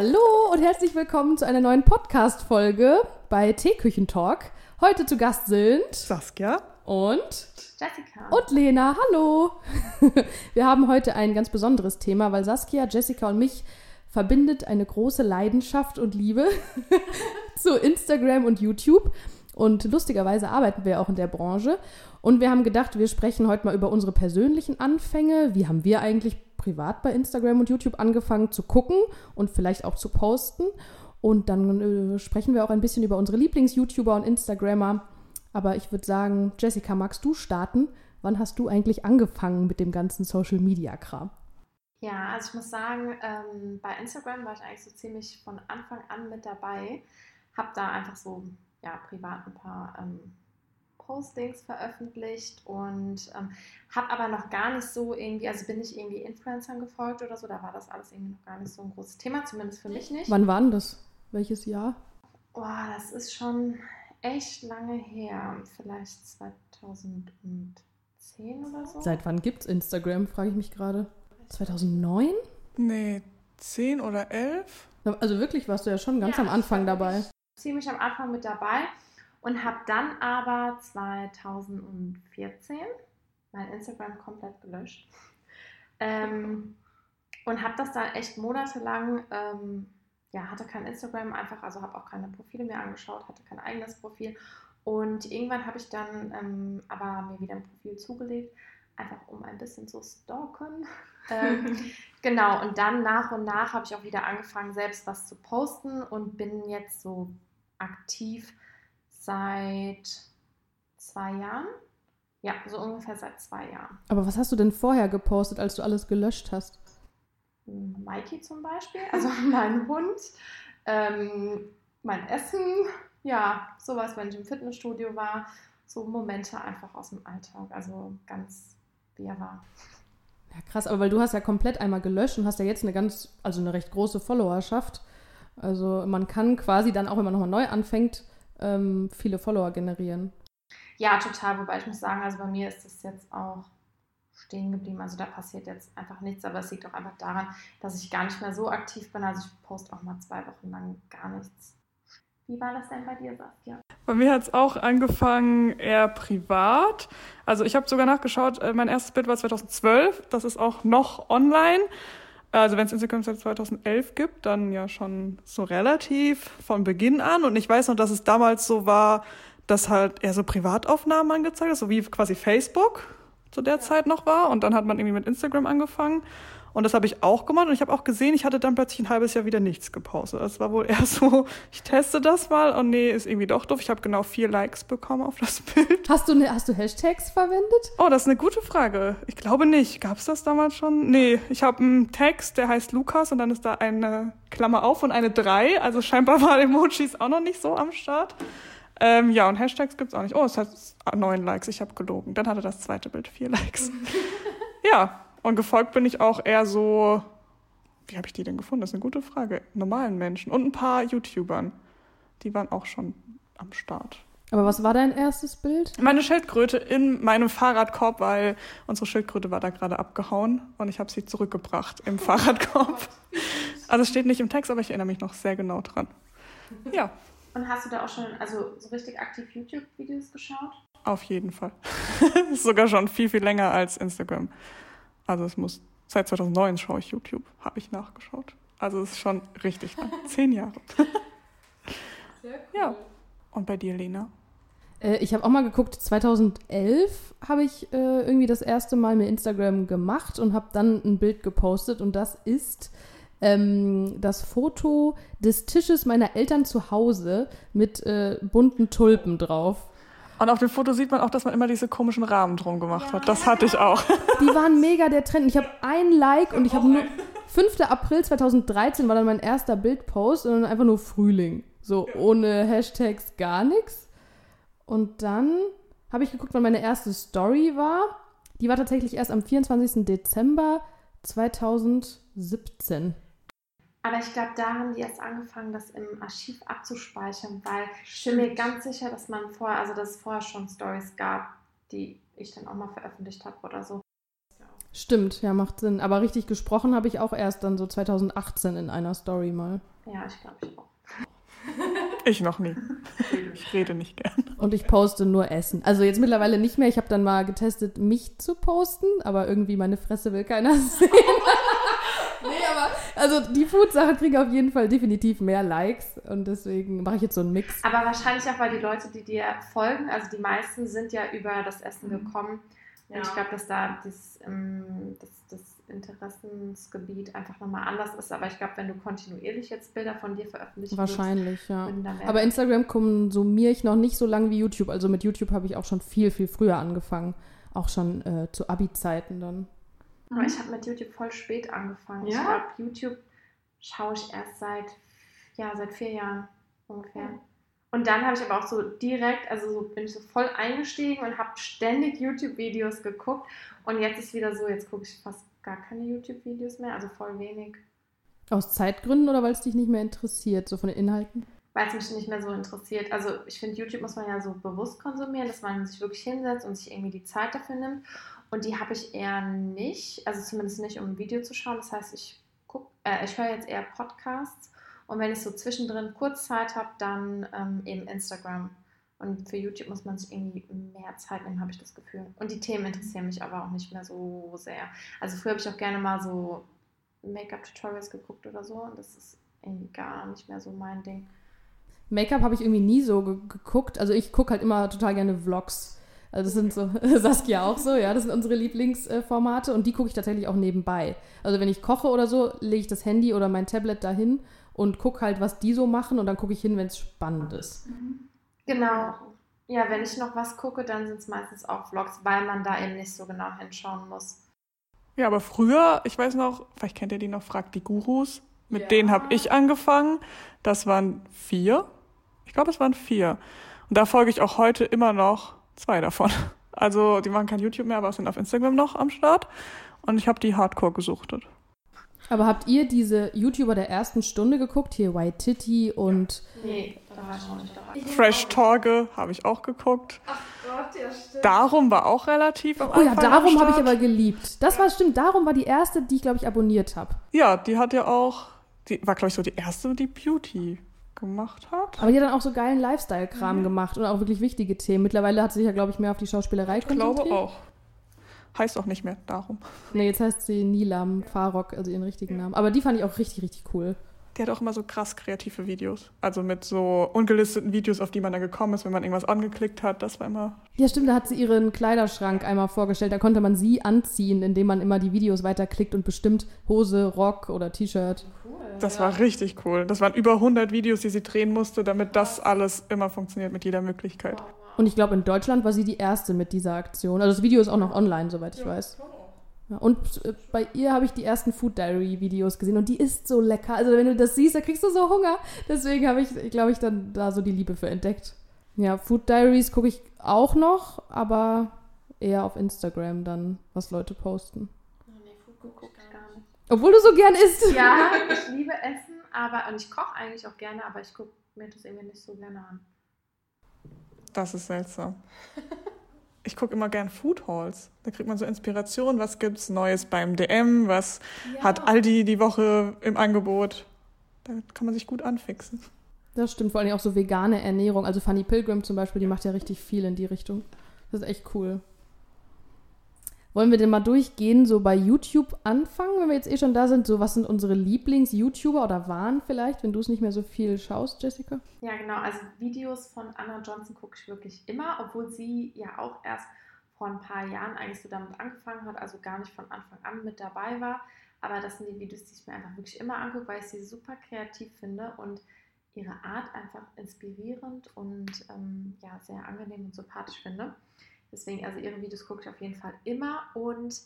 Hallo und herzlich willkommen zu einer neuen Podcast-Folge bei Teeküchentalk. Heute zu Gast sind Saskia und Jessica. und Lena. Hallo. Wir haben heute ein ganz besonderes Thema, weil Saskia, Jessica und mich verbindet eine große Leidenschaft und Liebe zu Instagram und YouTube. Und lustigerweise arbeiten wir auch in der Branche. Und wir haben gedacht, wir sprechen heute mal über unsere persönlichen Anfänge. Wie haben wir eigentlich privat bei Instagram und YouTube angefangen zu gucken und vielleicht auch zu posten? Und dann äh, sprechen wir auch ein bisschen über unsere Lieblings-YouTuber und Instagrammer. Aber ich würde sagen, Jessica, magst du starten? Wann hast du eigentlich angefangen mit dem ganzen Social-Media-Kram? Ja, also ich muss sagen, ähm, bei Instagram war ich eigentlich so ziemlich von Anfang an mit dabei. Hab da einfach so ja, privat ein paar ähm, Postings veröffentlicht und ähm, habe aber noch gar nicht so irgendwie, also bin ich irgendwie Influencern gefolgt oder so, da war das alles irgendwie noch gar nicht so ein großes Thema, zumindest für mich nicht. Wann war denn das? Welches Jahr? Boah, das ist schon echt lange her, vielleicht 2010 oder so. Seit wann gibt's Instagram, frage ich mich gerade. 2009? Nee, 10 oder 11? Also wirklich warst du ja schon ganz Ja, am Anfang dabei. Ziemlich am Anfang mit dabei und habe dann aber 2014 mein Instagram komplett gelöscht. Ähm, und habe das dann echt monatelang, ähm, ja, hatte kein Instagram einfach, also habe auch keine Profile mehr angeschaut, hatte kein eigenes Profil. Und irgendwann habe ich dann ähm, aber mir wieder ein Profil zugelegt, einfach um ein bisschen zu stalken. ähm, genau, und dann nach und nach habe ich auch wieder angefangen, selbst was zu posten und bin jetzt so aktiv seit zwei Jahren. Ja, so ungefähr seit zwei Jahren. Aber was hast du denn vorher gepostet, als du alles gelöscht hast? Mikey zum Beispiel, also mein Hund, ähm, mein Essen, ja, sowas, wenn ich im Fitnessstudio war, so Momente einfach aus dem Alltag, also ganz wie er war. Ja, krass, aber weil du hast ja komplett einmal gelöscht und hast ja jetzt eine ganz, also eine recht große Followerschaft. Also man kann quasi dann auch, wenn man nochmal neu anfängt, ähm, viele Follower generieren. Ja, total, wobei ich muss sagen, also bei mir ist das jetzt auch stehen geblieben, also da passiert jetzt einfach nichts, aber es liegt auch einfach daran, dass ich gar nicht mehr so aktiv bin, also ich poste auch mal zwei Wochen lang gar nichts. Wie war das denn bei dir, Saskia? Bei mir hat es auch angefangen eher privat. Also ich habe sogar nachgeschaut, äh, mein erstes Bild war 2012. Das ist auch noch online. Also wenn es Instagram seit 2011 gibt, dann ja schon so relativ von Beginn an. Und ich weiß noch, dass es damals so war, dass halt eher so Privataufnahmen angezeigt ist, so wie quasi Facebook zu der Zeit noch war. Und dann hat man irgendwie mit Instagram angefangen. Und das habe ich auch gemacht. Und ich habe auch gesehen, ich hatte dann plötzlich ein halbes Jahr wieder nichts gepostet. Das war wohl eher so, ich teste das mal und nee, ist irgendwie doch doof. Ich habe genau vier Likes bekommen auf das Bild. Hast du, ne, hast du Hashtags verwendet? Oh, das ist eine gute Frage. Ich glaube nicht. Gab es das damals schon? Nee, ich habe einen Text, der heißt Lukas und dann ist da eine Klammer auf und eine 3. Also scheinbar waren Emojis auch noch nicht so am Start. Ähm, ja, und Hashtags gibt's auch nicht. Oh, es hat neun Likes. Ich habe gelogen. Dann hatte das zweite Bild vier Likes. ja, und gefolgt bin ich auch eher so, wie habe ich die denn gefunden? Das ist eine gute Frage. Normalen Menschen und ein paar YouTubern. Die waren auch schon am Start. Aber was war dein erstes Bild? Meine Schildkröte in meinem Fahrradkorb, weil unsere Schildkröte war da gerade abgehauen und ich habe sie zurückgebracht im Fahrradkorb. Also es steht nicht im Text, aber ich erinnere mich noch sehr genau dran. Ja, Und hast du da auch schon, also so richtig aktiv YouTube-Videos geschaut? auf jeden Fall. sogar schon viel, viel länger als Instagram. Also es muss, seit 2009 schaue ich YouTube, habe ich nachgeschaut. Also es ist schon richtig lang. Zehn Jahre. Ja. Und bei dir, Lena? Äh, ich habe auch mal geguckt, 2011 habe ich äh, irgendwie das erste Mal mit Instagram gemacht und habe dann ein Bild gepostet und das ist ähm, das Foto des Tisches meiner Eltern zu Hause mit äh, bunten Tulpen drauf. Und auf dem Foto sieht man auch, dass man immer diese komischen Rahmen drum gemacht hat. Das hatte ich auch. Die waren mega der Trend. Ich habe ein Like und ich habe nur 5. April 2013 war dann mein erster Bildpost und dann einfach nur Frühling. So ohne Hashtags gar nichts. Und dann habe ich geguckt, wann meine erste Story war. Die war tatsächlich erst am 24. Dezember 2017. Aber ich glaube, da haben die erst angefangen, das im Archiv abzuspeichern, weil ich bin mir ganz sicher, dass man vorher, also dass es vorher schon Stories gab, die ich dann auch mal veröffentlicht habe oder so. Stimmt, ja, macht Sinn. Aber richtig gesprochen habe ich auch erst dann so 2018 in einer Story mal. Ja, ich glaube ich auch. Ich noch nie. Ich rede nicht gern. Und ich poste nur Essen. Also jetzt mittlerweile nicht mehr. Ich habe dann mal getestet, mich zu posten, aber irgendwie meine Fresse will keiner sehen. Nee, aber also die Food-Sachen kriegen auf jeden Fall definitiv mehr Likes und deswegen mache ich jetzt so einen Mix. Aber wahrscheinlich auch, weil die Leute, die dir folgen, also die meisten sind ja über das Essen gekommen. Und Ja. ich glaube, dass da das, ähm, das, das Interessensgebiet einfach nochmal anders ist. Aber ich glaube, wenn du kontinuierlich jetzt Bilder von dir veröffentlicht Wahrscheinlich, ja. da mehr Aber Instagram konsumiere ich noch nicht so lange wie YouTube. Also mit YouTube habe ich auch schon viel, viel früher angefangen. Auch schon äh, zu Abi-Zeiten dann. Aber ich habe mit YouTube voll spät angefangen. Ich Ja? glaube, YouTube schaue ich erst seit, ja, seit vier Jahren ungefähr. Und dann habe ich aber auch so direkt, also so bin ich so voll eingestiegen und habe ständig YouTube-Videos geguckt. Und jetzt ist wieder so, jetzt gucke ich fast gar keine YouTube-Videos mehr, also voll wenig, Aus Zeitgründen oder weil es dich nicht mehr interessiert, so von den Inhalten? weil es mich nicht mehr so interessiert. Also ich finde, YouTube muss man ja so bewusst konsumieren, dass man sich wirklich hinsetzt und sich irgendwie die Zeit dafür nimmt. Und die habe ich eher nicht, also zumindest nicht, um ein Video zu schauen. Das heißt, ich äh, ich höre jetzt eher Podcasts und wenn ich so zwischendrin kurz Zeit habe, dann ähm, eben Instagram. Und für YouTube muss man sich irgendwie mehr Zeit nehmen, habe ich das Gefühl. Und die Themen interessieren mich aber auch nicht mehr so sehr. Also früher habe ich auch gerne mal so Make-up-Tutorials geguckt oder so und das ist irgendwie gar nicht mehr so mein Ding. Make-up habe ich irgendwie nie so ge geguckt. Also ich gucke halt immer total gerne Vlogs. Also das sind so, Saskia auch so, ja, das sind unsere Lieblingsformate und die gucke ich tatsächlich auch nebenbei. Also wenn ich koche oder so, lege ich das Handy oder mein Tablet dahin und gucke halt, was die so machen und dann gucke ich hin, wenn es spannend ist. Genau. Ja, wenn ich noch was gucke, dann sind es meistens auch Vlogs, weil man da eben nicht so genau hinschauen muss. Ja, aber früher, ich weiß noch, vielleicht kennt ihr die noch, fragt die Gurus. Mit Ja. denen habe ich angefangen. Das waren vier. Ich glaube, es waren vier. Und da folge ich auch heute immer noch zwei davon. Also, die machen kein YouTube mehr, aber sind auf Instagram noch am Start. Und ich habe die Hardcore gesuchtet. Aber habt ihr diese YouTuber der ersten Stunde geguckt? Hier White Titty und Nee, da war ich noch nicht dabei. Fresh Torge habe ich auch geguckt. Gott, ja, stimmt. Darum war auch relativ am Oh ja, Anfang darum habe ich aber geliebt. Das war stimmt, darum war die erste, die ich glaube ich abonniert habe. Ja, die hat ja auch, die war glaube ich so die erste, die Beauty gemacht hat. Aber die hat dann auch so geilen Lifestyle-Kram gemacht und auch wirklich wichtige Themen. Mittlerweile hat sie sich ja, glaube ich, mehr auf die Schauspielerei Ich glaube konzentriert. auch. Heißt auch nicht mehr darum. Nee, jetzt heißt sie Nilam Farok, also ihren richtigen Namen. Aber die fand ich auch richtig, richtig cool. Die hat auch immer so krass kreative Videos. Also mit so ungelisteten Videos, auf die man dann gekommen ist, wenn man irgendwas angeklickt hat. Das war immer. Ja, stimmt, da hat sie ihren Kleiderschrank einmal vorgestellt. Da konnte man sie anziehen, indem man immer die Videos weiterklickt und bestimmt Hose, Rock oder T-Shirt. Das war richtig cool. Das waren über 100 Videos, die sie drehen musste, damit das alles immer funktioniert mit jeder Möglichkeit. Und ich glaube, in Deutschland war sie die erste mit dieser Aktion. Also das Video ist auch noch online, soweit ich weiß. Und äh, bei ihr habe ich die ersten Food Diary Videos gesehen und die ist so lecker. Also wenn du das siehst, da kriegst du so Hunger. Deswegen habe ich, glaube ich, dann da so die Liebe für entdeckt. Ja, Food Diaries gucke ich auch noch, aber eher auf Instagram dann, was Leute posten. Nee, Food gucke ich gar nicht. Obwohl du so gern isst. Ja, ich liebe Essen, aber und ich koche eigentlich auch gerne, aber ich gucke mir das irgendwie nicht so gerne an. Das ist seltsam. Ich gucke immer gern Food Halls. Da kriegt man so Inspiration. Was gibt's Neues beim DM? Was hat Aldi die Woche im Angebot? Da kann man sich gut anfixen. Das stimmt, vor allem auch so vegane Ernährung. Also Fanny Pilgrim zum Beispiel, die macht ja richtig viel in die Richtung. Das ist echt cool. Wollen wir denn mal durchgehen, so bei YouTube anfangen, wenn wir jetzt eh schon da sind? So, was sind unsere Lieblings-YouTuber oder waren vielleicht, wenn du es nicht mehr so viel schaust, Jessica? Ja, genau. Also Videos von Anna Johnson gucke ich wirklich immer, obwohl sie ja auch erst vor ein paar Jahren eigentlich so damit angefangen hat, also gar nicht von Anfang an mit dabei war. Aber das sind die Videos, die ich mir einfach wirklich immer angucke, weil ich sie super kreativ finde und ihre Art einfach inspirierend und ähm, ja, sehr angenehm und sympathisch finde. Deswegen, also ihre Videos gucke ich auf jeden Fall immer und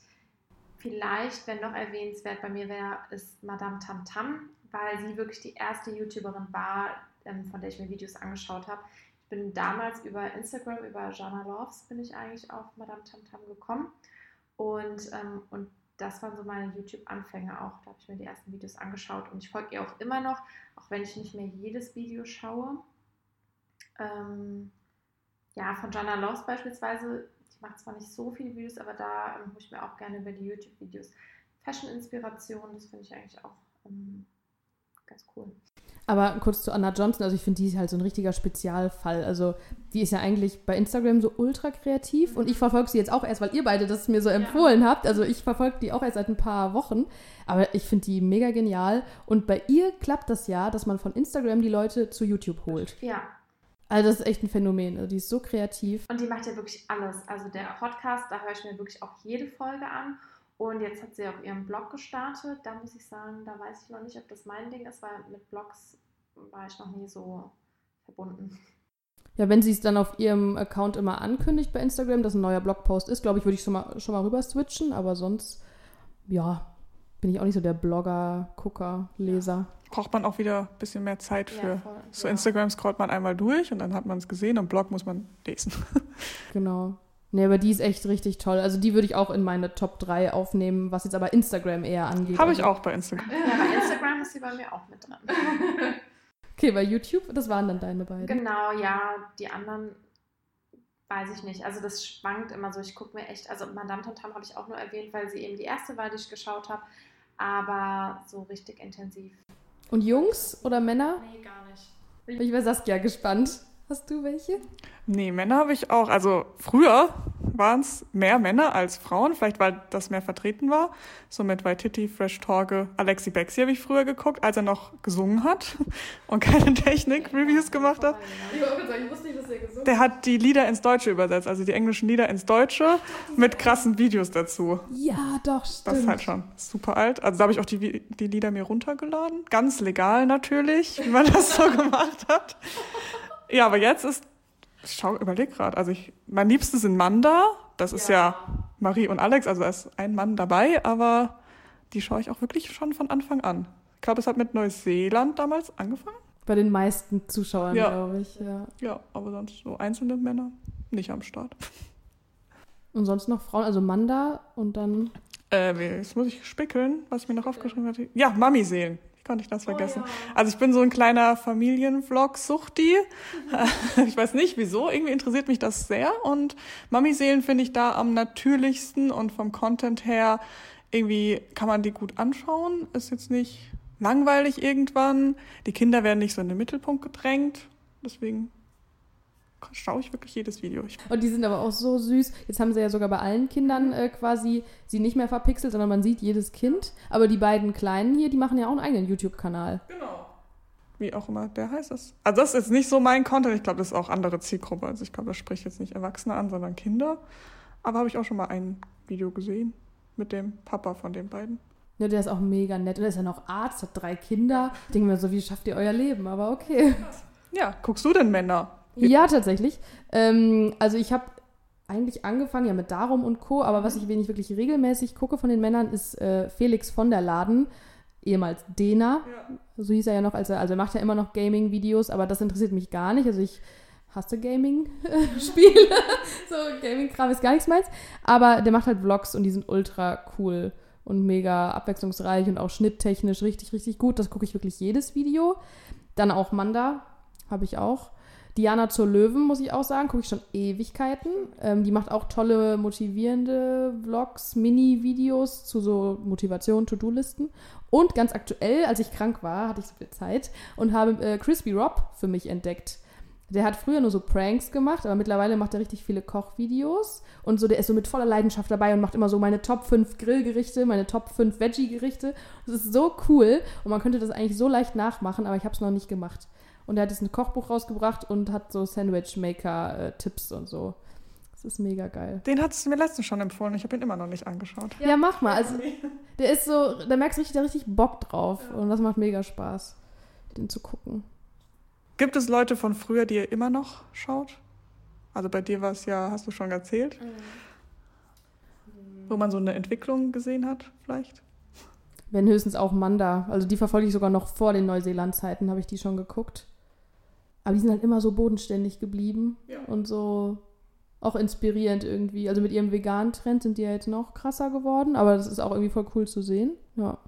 vielleicht, wenn noch erwähnenswert bei mir wäre, ist Madame Tam Tam, weil sie wirklich die erste YouTuberin war, ähm, von der ich mir Videos angeschaut habe. Ich bin damals über Instagram, über Jana Loves, bin ich eigentlich auf Madame Tam Tam gekommen und, ähm, und das waren so meine YouTube-Anfänge auch. Da habe ich mir die ersten Videos angeschaut und ich folge ihr auch immer noch, auch wenn ich nicht mehr jedes Video schaue. Ähm, ja, von Jana Loves beispielsweise, die mache zwar nicht so viele Videos, aber da ähm, hole ich mir auch gerne über die YouTube-Videos Fashion-Inspiration. Das finde ich eigentlich auch ähm, ganz cool. Aber kurz zu Anna Johnson, also ich finde, die ist halt so ein richtiger Spezialfall. Also die ist ja eigentlich bei Instagram so ultra kreativ und ich verfolge sie jetzt auch erst, weil ihr beide das mir so empfohlen habt. Also ich verfolge die auch erst seit ein paar Wochen. Aber ich finde die mega genial. Und bei ihr klappt das ja, dass man von Instagram die Leute zu YouTube holt. Ja. Also das ist echt ein Phänomen. Also die ist so kreativ. Und die macht ja wirklich alles. Also der Podcast, da höre ich mir wirklich auch jede Folge an. Und jetzt hat sie auch ihren Blog gestartet. Da muss ich sagen, da weiß ich noch nicht, ob das mein Ding ist, weil mit Blogs war ich noch nie so verbunden. Ja, wenn sie es dann auf ihrem Account immer ankündigt bei Instagram, dass ein neuer Blogpost ist, glaube ich, würde ich schon mal, schon mal rüber switchen. Aber sonst, ja, bin ich auch nicht so der Blogger, Gucker, Leser. Braucht man auch wieder ein bisschen mehr Zeit für. Ja, voll. so Ja. Instagram scrollt man einmal durch und dann hat man es gesehen und Blog muss man lesen. Genau. Nee, aber die ist echt richtig toll. Also die würde ich auch in meine Top 3 aufnehmen, was jetzt aber Instagram eher angeht. Habe ich also, auch bei Instagram. Ja, bei Instagram ist sie bei mir auch mit dran. Okay, bei YouTube, das waren dann deine beiden. Genau, ja, die anderen weiß ich nicht. Also das schwankt immer so. Ich gucke mir echt, also Madame Tantam habe ich auch nur erwähnt, weil sie eben die erste war, die ich geschaut habe. Aber so richtig intensiv. Und Jungs oder Männer? Nee, gar nicht. Bin ich bei Saskia gespannt. Hast du welche? Nee, Männer habe ich auch. Also früher waren es mehr Männer als Frauen, vielleicht weil das mehr vertreten war. So mit Waititi, Fresh Torge, Alexi Bexi habe ich früher geguckt, als er noch gesungen hat und keine Technik-Reviews gemacht hat. Ich wusste nicht, dass er gesungen Der hat die Lieder ins Deutsche übersetzt, also die englischen Lieder ins Deutsche mit krassen Videos dazu. Ja, doch, stimmt. Das ist halt schon super alt. Also da habe ich auch die, die Lieder mir runtergeladen. Ganz legal natürlich, wie man das so gemacht hat. Ja, aber jetzt ist, ich schau, überleg gerade, also ich, mein Liebstes sind Manda. Das ist ja. Marie und Alex, also da ist ein Mann dabei, aber die schaue ich auch wirklich schon von Anfang an. Ich glaube, es hat mit Neuseeland damals angefangen. Bei den meisten Zuschauern, Ja. glaube ich. Ja. Ja, aber sonst so einzelne Männer nicht am Start. Und sonst noch Frauen, also Manda und dann. Äh, jetzt muss ich spickeln, was ich mir noch aufgeschrieben hatte. Ja, Mami-Seelen. Wie konnte ich das vergessen? Also ich bin so ein kleiner Familienvlog-Suchti. ich weiß nicht wieso, irgendwie interessiert mich das sehr. Und Mami-Seelen finde ich da am natürlichsten und vom Content her irgendwie kann man die gut anschauen. Ist jetzt nicht langweilig irgendwann. Die Kinder werden nicht so in den Mittelpunkt gedrängt. Deswegen schaue ich wirklich jedes Video. Ich Und die sind aber auch so süß. Jetzt haben sie ja sogar bei allen Kindern äh, quasi sie nicht mehr verpixelt, sondern man sieht jedes Kind. Aber die beiden Kleinen hier, die machen ja auch einen eigenen YouTube-Kanal. Genau. Wie auch immer der heißt es. Also das ist jetzt nicht so mein Content. Ich glaube, das ist auch andere Zielgruppe. Also ich glaube, das spricht jetzt nicht Erwachsene an, sondern Kinder. Aber habe ich auch schon mal ein Video gesehen mit dem Papa von den beiden. Ja, der ist auch mega nett. Und er ist ja noch Arzt, hat drei Kinder. Ich denke mir so, wie schafft ihr euer Leben? Aber okay. Ja, guckst du denn Männer? Ja, tatsächlich. Ähm, also ich habe eigentlich angefangen ja mit Darum und Co., aber was ich wenig wirklich regelmäßig gucke von den Männern ist äh, Felix von der Laden, ehemals Dena. So hieß er ja noch, als er, also er macht ja immer noch Gaming-Videos, aber das interessiert mich gar nicht. Also ich hasse Gaming-Spiele. so Gaming-Kram ist gar nichts meins. Aber der macht halt Vlogs und die sind ultra cool und mega abwechslungsreich und auch schnitttechnisch richtig, richtig gut. Das gucke ich wirklich jedes Video. Dann auch Manda, habe ich auch. Diana zur Löwen, muss ich auch sagen, gucke ich schon Ewigkeiten. Ähm, die macht auch tolle, motivierende Vlogs, Mini-Videos zu so Motivation, To-Do-Listen. Und ganz aktuell, als ich krank war, hatte ich so viel Zeit und habe äh, Crispy Rob für mich entdeckt. Der hat früher nur so Pranks gemacht, aber mittlerweile macht er richtig viele Kochvideos. Und so, der ist so mit voller Leidenschaft dabei und macht immer so meine Top 5 Grillgerichte, meine Top 5 Veggie-Gerichte. Das ist so cool und man könnte das eigentlich so leicht nachmachen, aber ich habe es noch nicht gemacht. Und er hat jetzt ein Kochbuch rausgebracht und hat so Sandwich-Maker-Tipps und so. Das ist mega geil. Den hattest du mir letztens schon empfohlen. Ich habe ihn immer noch nicht angeschaut. Ja, mach mal. Also, der ist so, da merkst du richtig, der richtig Bock drauf. Und das macht mega Spaß, den zu gucken. Gibt es Leute von früher, die ihr immer noch schaut? Also bei dir war es ja, hast du schon erzählt, wo man so eine Entwicklung gesehen hat, vielleicht? Wenn höchstens auch Manda. Also die verfolge ich sogar noch vor den Neuseeland-Zeiten, habe ich die schon geguckt. Aber die sind halt immer so bodenständig geblieben Ja. und so auch inspirierend irgendwie. Also mit ihrem veganen Trend sind die ja jetzt noch krasser geworden, aber das ist auch irgendwie voll cool zu sehen. Ja.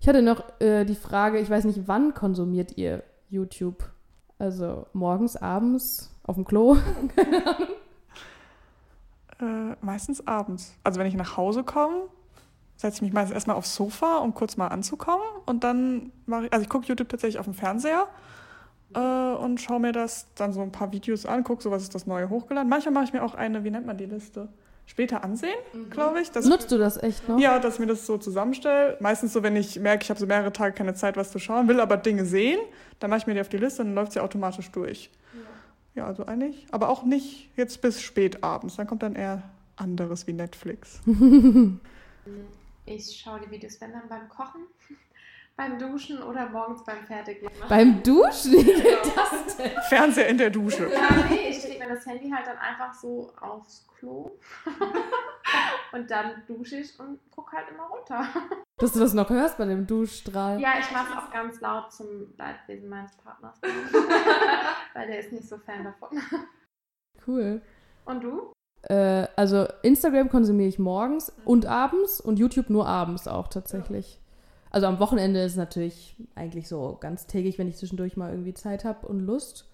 Ich hatte noch äh, die Frage, ich weiß nicht, wann konsumiert ihr YouTube? Also morgens, abends, auf dem Klo? Äh, meistens abends. Also wenn ich nach Hause komme, setze ich mich meistens erstmal aufs Sofa, um kurz mal anzukommen. Und dann mache ich, also ich gucke YouTube tatsächlich auf dem Fernseher äh, und schaue mir das dann so ein paar Videos an, gucke so, was ist das Neue hochgeladen. Manchmal mache ich mir auch eine, wie nennt man die Liste? Später ansehen, mhm. glaube ich. Nutzt du das echt noch? Ja, dass ich mir das so zusammenstelle. Meistens so, wenn ich merke, ich habe so mehrere Tage keine Zeit, was zu schauen, will aber Dinge sehen, dann mache ich mir die auf die Liste und dann läuft sie automatisch durch. Ja. ja, also eigentlich, aber auch nicht jetzt bis spät abends. Dann kommt dann eher anderes wie Netflix. ich schaue die Videos, wenn dann beim Kochen beim Duschen oder morgens beim Fertigmachen. Beim Duschen? Wie geht das denn? Fernseher in der Dusche. Ja, nee, ich lege mir das Handy halt dann einfach so aufs Klo. und dann dusche ich und gucke halt immer runter. Dass du das noch hörst bei dem Duschstrahl. Ja, ich mache es auch ganz laut zum Leidwesen meines Partners. Weil der ist nicht so Fan davon. Cool. Und du? Äh, also Instagram konsumiere ich morgens und abends und YouTube nur abends auch tatsächlich. Also am Wochenende ist es natürlich eigentlich so ganz täglich, wenn ich zwischendurch mal irgendwie Zeit habe und Lust.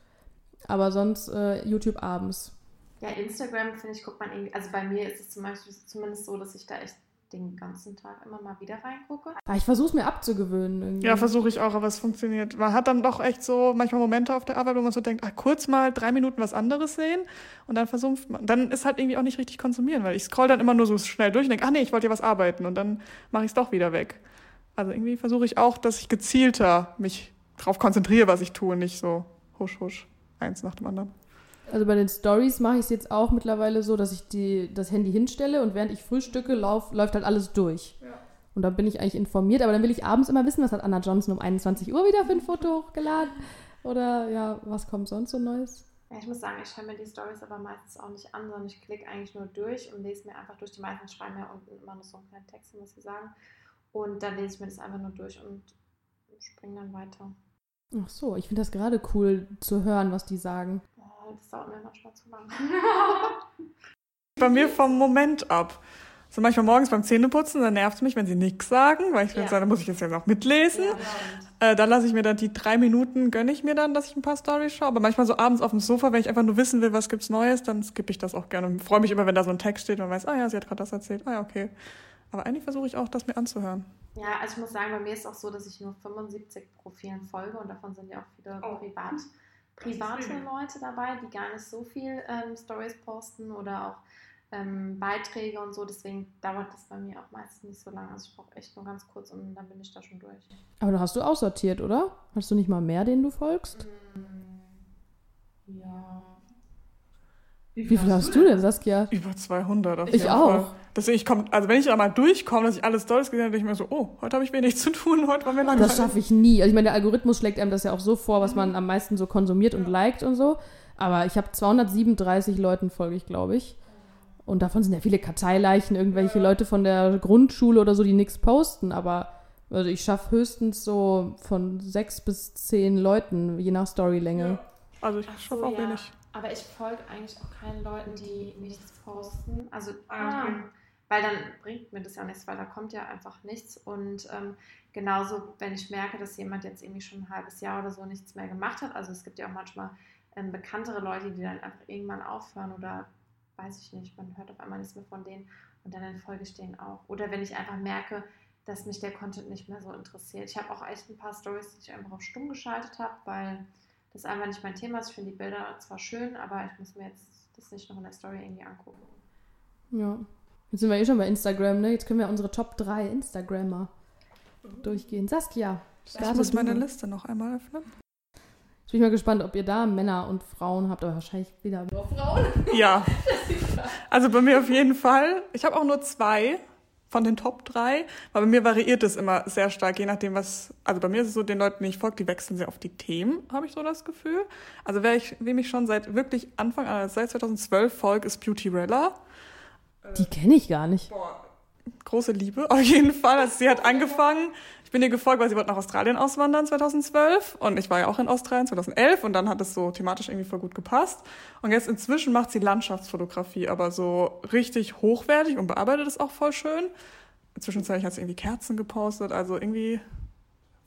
Aber sonst äh, YouTube abends. Ja, Instagram, finde ich, guckt man irgendwie. Also bei mir ist es zum Beispiel zumindest so, dass ich da echt den ganzen Tag immer mal wieder reingucke. Ah, ich versuche es mir abzugewöhnen. Irgendwie. Ja, versuche ich auch, aber es funktioniert. Man hat dann doch echt so manchmal Momente auf der Arbeit, wo man so denkt, ach, kurz mal drei Minuten was anderes sehen und dann versumpft man. Dann ist halt irgendwie auch nicht richtig konsumieren, weil ich scroll dann immer nur so schnell durch und denke, ach nee, ich wollte ja was arbeiten und dann mache ich es doch wieder weg. Also irgendwie versuche ich auch, dass ich gezielter mich darauf konzentriere, was ich tue, nicht so husch, husch, eins nach dem anderen. Also bei den Stories mache ich es jetzt auch mittlerweile so, dass ich die, das Handy hinstelle und während ich frühstücke, lauf, läuft halt alles durch. Ja. Und dann bin ich eigentlich informiert, aber dann will ich abends immer wissen, was hat Anna Johnson um 21 Uhr wieder für ein Foto hochgeladen? Oder ja, was kommt sonst so Neues? Ja, ich muss sagen, ich schaue mir die Stories aber meistens auch nicht an, sondern ich klicke eigentlich nur durch und lese mir einfach durch. Die meisten schreiben ja unten immer noch so einen kleinen Text, muss ich sagen. Und dann lese ich mir das einfach nur durch und springe dann weiter. Ach so, ich finde das gerade cool zu hören, was die sagen. Oh, das dauert mir manchmal zu lang. Bei mir vom Moment ab. So manchmal morgens beim Zähneputzen, dann nervt es mich, wenn sie nichts sagen, weil ich ja. sage, dann muss ich jetzt ja noch mitlesen. Ja, äh, dann lasse ich mir dann die drei Minuten, gönne ich mir dann, dass ich ein paar Storys schaue. Aber manchmal so abends auf dem Sofa, wenn ich einfach nur wissen will, was gibt's Neues, dann skippe ich das auch gerne. Und freue mich immer, wenn da so ein Text steht und man weiß, ah ja, sie hat gerade das erzählt. Ah ja, okay. Aber eigentlich versuche ich auch, das mir anzuhören. Ja, also ich muss sagen, bei mir ist es auch so, dass ich nur 75 Profilen folge und davon sind ja auch viele oh. privat, private Leute dabei, die gar nicht so viel ähm, Stories posten oder auch ähm, Beiträge und so. Deswegen dauert das bei mir auch meistens nicht so lange. Also ich brauche echt nur ganz kurz und dann bin ich da schon durch. Aber du hast du aussortiert, oder? Hast du nicht mal mehr, denen du folgst? Mm, Wie viel, Wie viel hast, du denn, Saskia? Über 200 auf jeden Ich auch. Fall. Deswegen, ich komm, also wenn ich da mal durchkomme, dass ich alle Stories gesehen habe, denke ich mir so, oh, heute habe ich wenig zu tun, heute war mir langweilig. Das schaffe ich nie. Also ich meine, der Algorithmus schlägt einem das ja auch so vor, was man am meisten so konsumiert und liked und so. Aber ich habe 237 Leuten folge ich, glaube ich. Und davon sind ja viele Karteileichen, irgendwelche Leute von der Grundschule oder so, die nichts posten. Aber also ich schaffe höchstens so von sechs bis zehn Leuten, je nach Storylänge. Ja. Also ich schaffe so, auch ja. wenig. Aber ich folge eigentlich auch keinen Leuten, die nichts posten. Also, ah, okay. weil dann bringt mir das ja nichts, weil da kommt ja einfach nichts. Und ähm, genauso, wenn ich merke, dass jemand jetzt irgendwie schon ein halbes Jahr oder so nichts mehr gemacht hat. Also es gibt ja auch manchmal ähm, bekanntere Leute, die dann einfach irgendwann aufhören oder weiß ich nicht, man hört auf einmal nichts mehr von denen und dann folge ich denen auch. Oder wenn ich einfach merke, dass mich der Content nicht mehr so interessiert. Ich habe auch echt ein paar Stories, die ich einfach auf stumm geschaltet habe, weil das einfach nicht mein Thema ist. Ich finde die Bilder zwar schön, aber ich muss mir jetzt das nicht noch in der Story irgendwie angucken. Ja. Jetzt sind wir eh schon bei Instagram, ne? Jetzt können wir unsere Top 3 Instagrammer durchgehen. Saskia, ich muss meine Liste noch einmal öffnen. Ich bin mal gespannt, ob ihr da Männer und Frauen habt, aber wahrscheinlich wieder nur Frauen. Ja. Also bei mir auf jeden Fall. Ich habe auch nur zwei von den Top drei. Aber bei mir variiert es immer sehr stark, je nachdem, was. Also bei mir ist es so, den Leuten, die ich folge, die wechseln sehr auf die Themen, habe ich so das Gefühl. Also wer ich, wem ich schon seit wirklich Anfang, also seit 2012 folge, ist Beauty Rella. Die kenne ich gar nicht. Boah, große Liebe, auf jeden Fall. Also sie hat angefangen, bin ihr gefolgt, weil sie wollte nach Australien auswandern 2012 und ich war ja auch in Australien 2011 und dann hat es so thematisch irgendwie voll gut gepasst. Und jetzt inzwischen macht sie Landschaftsfotografie, aber so richtig hochwertig und bearbeitet es auch voll schön. Zwischenzeitlich hat sie irgendwie Kerzen gepostet, also irgendwie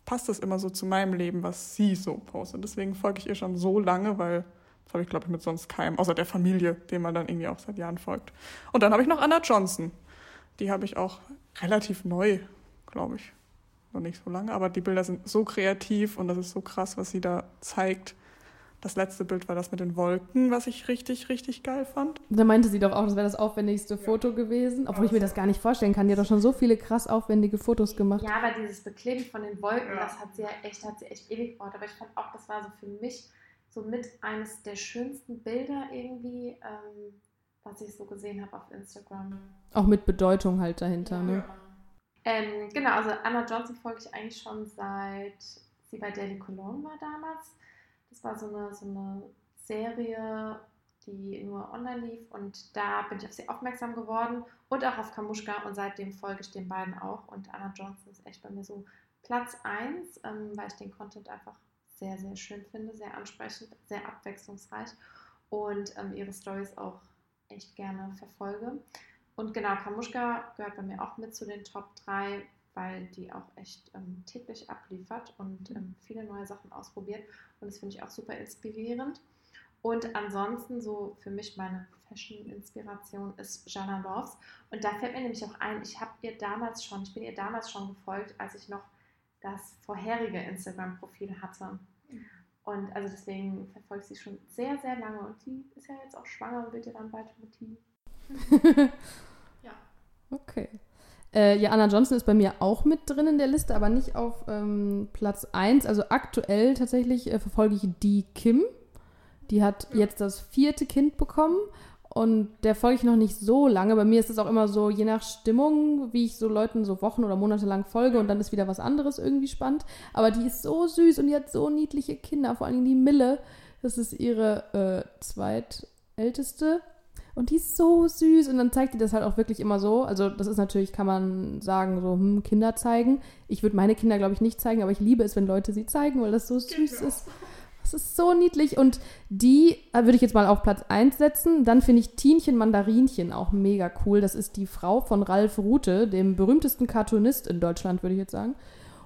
passt das immer so zu meinem Leben, was sie so postet. Deswegen folge ich ihr schon so lange, weil Das habe ich, glaube ich, mit sonst keinem, außer der Familie, dem man dann irgendwie auch seit Jahren folgt. Und dann habe ich noch Anna Johnson. Die habe ich auch relativ neu, glaube ich. Noch nicht so lange, aber die Bilder sind so kreativ und das ist so krass, was sie da zeigt. Das letzte Bild war das mit den Wolken, was ich richtig, richtig geil fand. Da meinte sie doch auch, das wäre das aufwendigste ja. Foto gewesen, obwohl ich mir das gar nicht vorstellen kann. Die hat doch schon so viele krass aufwendige Fotos gemacht. Ja, aber dieses Bekleben von den Wolken, ja. das hat sie ja echt, hat sie echt ewig gebraucht. Aber ich fand auch, das war so für mich so mit eines der schönsten Bilder irgendwie, ähm, was ich so gesehen habe auf Instagram. Auch mit Bedeutung halt dahinter, ja. ne? Ähm, genau, also Anna Johnson folge ich eigentlich schon seit sie bei Daily Cologne war damals. Das war so eine, so eine Serie, die nur online lief und da bin ich auf sie aufmerksam geworden und auch auf Kamuschka und seitdem folge ich den beiden auch und Anna Johnson ist echt bei mir so Platz 1, ähm, weil ich den Content einfach sehr, sehr schön finde, sehr ansprechend, sehr abwechslungsreich und ähm, ihre Stories auch echt gerne verfolge. Und genau, Kamuschka gehört bei mir auch mit zu den Top 3, weil die auch echt ähm, täglich abliefert und mhm. ähm, viele neue Sachen ausprobiert. Und das finde ich auch super inspirierend. Und ansonsten so für mich meine Fashion-Inspiration ist Jana Loves. Und da fällt mir nämlich auch ein, ich habe ihr damals schon, ich bin ihr damals schon gefolgt, als ich noch das vorherige Instagram-Profil hatte. Mhm. Und also deswegen verfolge ich sie schon sehr, sehr lange. Und sie ist ja jetzt auch schwanger und wird ja dann bald Mutti. Ja. Okay. Äh, ja, Anna Johnson ist bei mir auch mit drin in der Liste, aber nicht auf ähm, Platz 1. Also aktuell tatsächlich äh, verfolge ich die Kim. Die hat jetzt das vierte Kind bekommen und der folge ich noch nicht so lange. Bei mir ist es auch immer so, je nach Stimmung, wie ich so Leuten so Wochen oder Monate lang folge und dann ist wieder was anderes irgendwie spannend. Aber die ist so süß und die hat so niedliche Kinder, vor allem die Mille. Das ist ihre äh, zweitälteste und die ist so süß und dann zeigt die das halt auch wirklich immer so. Also das ist natürlich, kann man sagen, so hm, Kinder zeigen. Ich würde meine Kinder, glaube ich, nicht zeigen, aber ich liebe es, wenn Leute sie zeigen, weil das so süß ist. Das ist so niedlich. Und die äh, würde ich jetzt mal auf Platz 1 setzen. Dann finde ich Tienchen Mandarinchen auch mega cool. Das ist die Frau von Ralf Rute, dem berühmtesten Cartoonist in Deutschland, würde ich jetzt sagen.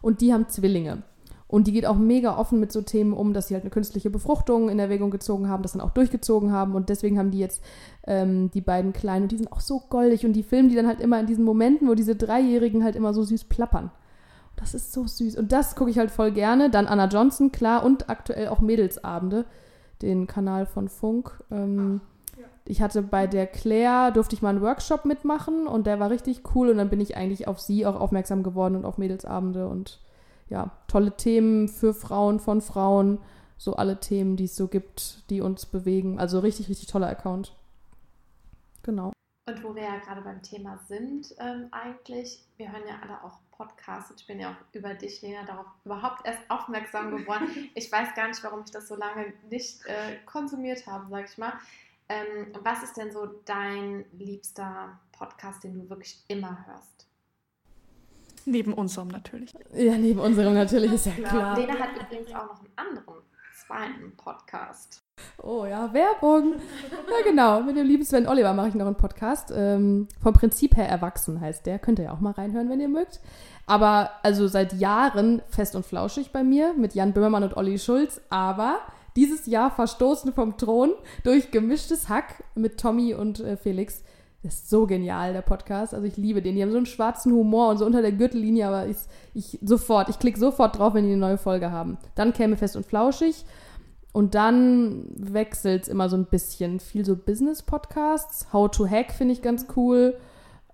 Und die haben Zwillinge. Und die geht auch mega offen mit so Themen um, dass sie halt eine künstliche Befruchtung in Erwägung gezogen haben, das dann auch durchgezogen haben. Und deswegen haben die jetzt ähm, die beiden Kleinen und die sind auch so goldig. Und die filmen die dann halt immer in diesen Momenten, wo diese Dreijährigen halt immer so süß plappern. Das ist so süß. Und das gucke ich halt voll gerne. Dann Anna Johnson, klar. Und aktuell auch Mädelsabende, den Kanal von Funk. Ähm, ich hatte bei der Claire, durfte ich mal einen Workshop mitmachen und der war richtig cool. Und dann bin ich eigentlich auf sie auch aufmerksam geworden und auf Mädelsabende und ja, tolle Themen für Frauen, von Frauen, so alle Themen, die es so gibt, die uns bewegen. Also richtig, richtig toller Account. Genau. Und wo wir ja gerade beim Thema sind, ähm, eigentlich, wir hören ja alle auch Podcasts. Ich bin ja auch über dich, Lena, darauf überhaupt erst aufmerksam geworden. Ich weiß gar nicht, warum ich das so lange nicht äh, konsumiert habe, sag ich mal. Ähm, was ist denn so dein liebster Podcast, den du wirklich immer hörst? Neben unserem natürlich. Ja, neben unserem natürlich, ist ja klar. Lena hat übrigens auch noch einen anderen zweiten Podcast. Oh ja, Werbung. ja, genau. Mit dem lieben Sven Oliver mache ich noch einen Podcast. Ähm, vom Prinzip her erwachsen heißt der. Könnt ihr ja auch mal reinhören, wenn ihr mögt. Aber also seit Jahren fest und flauschig bei mir mit Jan Böhmermann und Olli Schulz. Aber dieses Jahr verstoßen vom Thron durch gemischtes Hack mit Tommy und äh, Felix. Das ist so genial, der Podcast. Also ich liebe den. Die haben so einen schwarzen Humor und so unter der Gürtellinie, aber ich, ich sofort, ich klicke sofort drauf, wenn die eine neue Folge haben. Dann käme Fest und Flauschig. Und dann wechselt es immer so ein bisschen. Viel so Business-Podcasts. How to Hack finde ich ganz cool.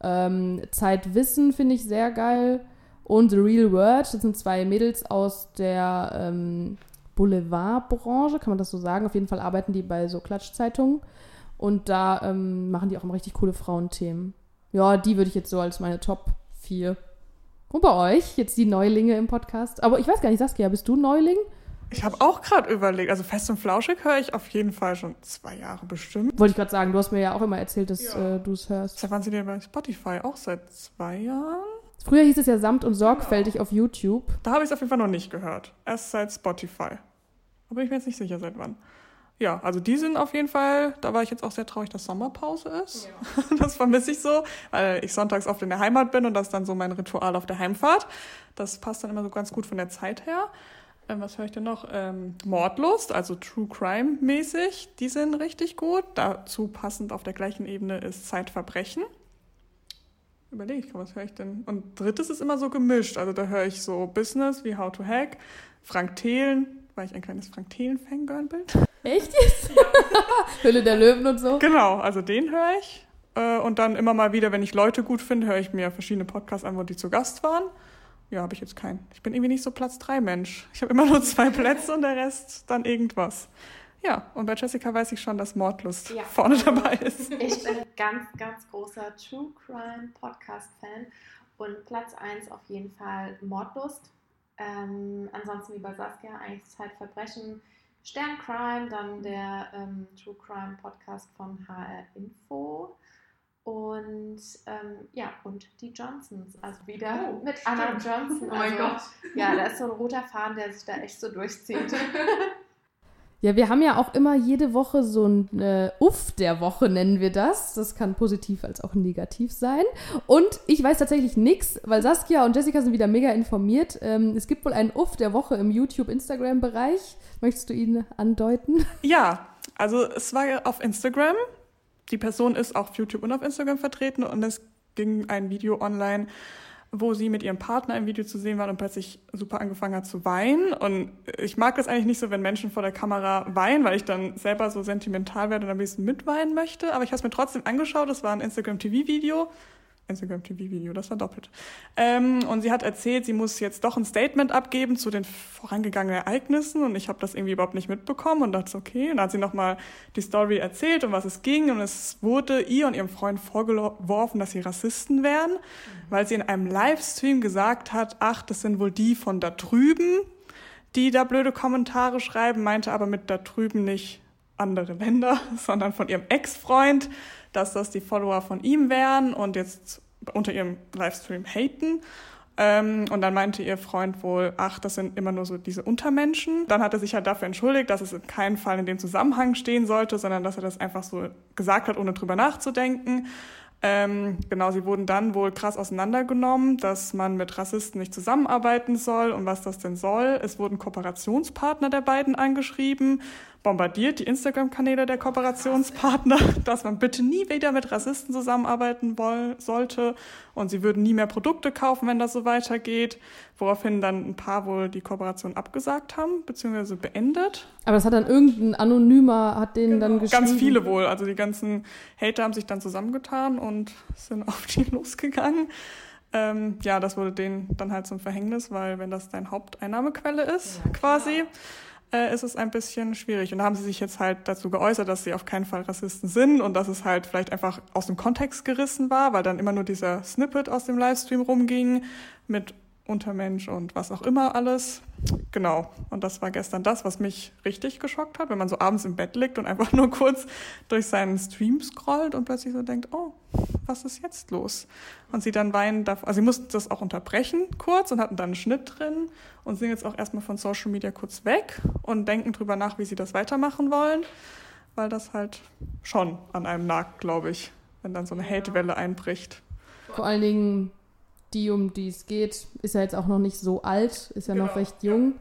Ähm, Zeitwissen finde ich sehr geil. Und The Real Word. Das sind zwei Mädels aus der ähm, Boulevardbranche, kann man das so sagen. Auf jeden Fall arbeiten die bei so Klatschzeitungen. Und da ähm, machen die auch immer richtig coole Frauenthemen. Ja, die würde ich jetzt so als meine Top 4. Und bei euch, jetzt die Neulinge im Podcast. Aber ich weiß gar nicht, Saskia, bist du Neuling? Ich habe auch gerade überlegt, also Fest und Flauschig höre ich auf jeden Fall schon zwei Jahre bestimmt. Wollte ich gerade sagen, du hast mir ja auch immer erzählt, dass ja. äh, du es hörst. Seit wann sind die bei Spotify? Auch seit zwei Jahren? Früher hieß es ja samt und sorgfältig ja. auf YouTube. Da habe ich es auf jeden Fall noch nicht gehört. Erst seit Spotify. Da bin ich mir jetzt nicht sicher, seit wann ja, also die sind auf jeden Fall, da war ich jetzt auch sehr traurig, dass Sommerpause ist. Ja. Das vermisse ich so, weil ich sonntags oft in der Heimat bin und das ist dann so mein Ritual auf der Heimfahrt. Das passt dann immer so ganz gut von der Zeit her. Ähm, was höre ich denn noch? Ähm, Mordlust, also True Crime mäßig, die sind richtig gut. Dazu passend auf der gleichen Ebene ist Zeitverbrechen. Überlege ich, was höre ich denn? Und drittes ist immer so gemischt. Also da höre ich so Business wie How to Hack, Frank Thelen, weil ich ein kleines Frank Thelen-Fangirl bin. Echt jetzt? Hülle der Löwen und so? Genau, also den höre ich. Äh, und dann immer mal wieder, wenn ich Leute gut finde, höre ich mir verschiedene Podcasts an, wo die zu Gast waren. Ja, habe ich jetzt keinen. Ich bin irgendwie nicht so Platz 3 Mensch. Ich habe immer nur zwei Plätze und der Rest dann irgendwas. Ja, und bei Jessica weiß ich schon, dass Mordlust ja. vorne dabei ist. Ich bin ganz, ganz großer True Crime Podcast-Fan und Platz 1 auf jeden Fall Mordlust. Ähm, ansonsten wie bei Saskia eigentlich Zeitverbrechen, Sterncrime, dann der ähm, True Crime Podcast von HR Info. Und ähm, ja, und die Johnsons. Also wieder oh, mit stimmt. Anna Johnson. Oh mein also, Gott. Ja, da ist so ein roter Faden, der sich da echt so durchzieht. Ja, wir haben ja auch immer jede Woche so ein äh, Uff der Woche, nennen wir das. Das kann positiv als auch negativ sein. Und ich weiß tatsächlich nichts, weil Saskia und Jessica sind wieder mega informiert. Ähm, es gibt wohl einen Uff der Woche im YouTube-Instagram-Bereich. Möchtest du ihn andeuten? Ja, also es war auf Instagram. Die Person ist auch auf YouTube und auf Instagram vertreten und es ging ein Video online wo sie mit ihrem Partner im Video zu sehen war und plötzlich super angefangen hat zu weinen. Und ich mag das eigentlich nicht so, wenn Menschen vor der Kamera weinen, weil ich dann selber so sentimental werde und ein bisschen mitweinen möchte. Aber ich habe es mir trotzdem angeschaut. Das war ein Instagram-TV-Video. Instagram TV-Video, das war doppelt. Ähm, und sie hat erzählt, sie muss jetzt doch ein Statement abgeben zu den vorangegangenen Ereignissen und ich habe das irgendwie überhaupt nicht mitbekommen und dachte, okay. Und dann hat sie nochmal die Story erzählt, um was es ging und es wurde ihr und ihrem Freund vorgeworfen, dass sie Rassisten wären, mhm. weil sie in einem Livestream gesagt hat, ach, das sind wohl die von da drüben, die da blöde Kommentare schreiben, meinte aber mit da drüben nicht andere Länder, sondern von ihrem Ex-Freund, dass das die Follower von ihm wären und jetzt unter ihrem Livestream haten. Ähm, und dann meinte ihr Freund wohl, ach, das sind immer nur so diese Untermenschen. Dann hat er sich halt dafür entschuldigt, dass es in keinem Fall in dem Zusammenhang stehen sollte, sondern dass er das einfach so gesagt hat, ohne drüber nachzudenken. Ähm, genau, sie wurden dann wohl krass auseinandergenommen, dass man mit Rassisten nicht zusammenarbeiten soll und was das denn soll. Es wurden Kooperationspartner der beiden angeschrieben, bombardiert die Instagram-Kanäle der Kooperationspartner, dass man bitte nie wieder mit Rassisten zusammenarbeiten sollte und sie würden nie mehr Produkte kaufen, wenn das so weitergeht, woraufhin dann ein paar wohl die Kooperation abgesagt haben, beziehungsweise beendet. Aber das hat dann irgendein Anonymer, hat denen genau. dann geschrieben? Ganz viele wohl, also die ganzen Hater haben sich dann zusammengetan und sind auf die losgegangen. Ähm, ja, das wurde denen dann halt zum Verhängnis, weil wenn das deine Haupteinnahmequelle ist, ja, quasi, äh, ist es ein bisschen schwierig. Und da haben sie sich jetzt halt dazu geäußert, dass sie auf keinen Fall Rassisten sind und dass es halt vielleicht einfach aus dem Kontext gerissen war, weil dann immer nur dieser Snippet aus dem Livestream rumging mit Untermensch und was auch immer alles. Genau. Und das war gestern das, was mich richtig geschockt hat, wenn man so abends im Bett liegt und einfach nur kurz durch seinen Stream scrollt und plötzlich so denkt, oh, was ist jetzt los? Und sie dann weinen darf, also sie mussten das auch unterbrechen kurz und hatten dann einen Schnitt drin und sind jetzt auch erstmal von Social Media kurz weg und denken drüber nach, wie sie das weitermachen wollen, weil das halt schon an einem nagt, glaube ich, wenn dann so eine Hatewelle einbricht. Vor allen Dingen die, um die es geht, ist ja jetzt auch noch nicht so alt, ist ja genau. noch recht jung.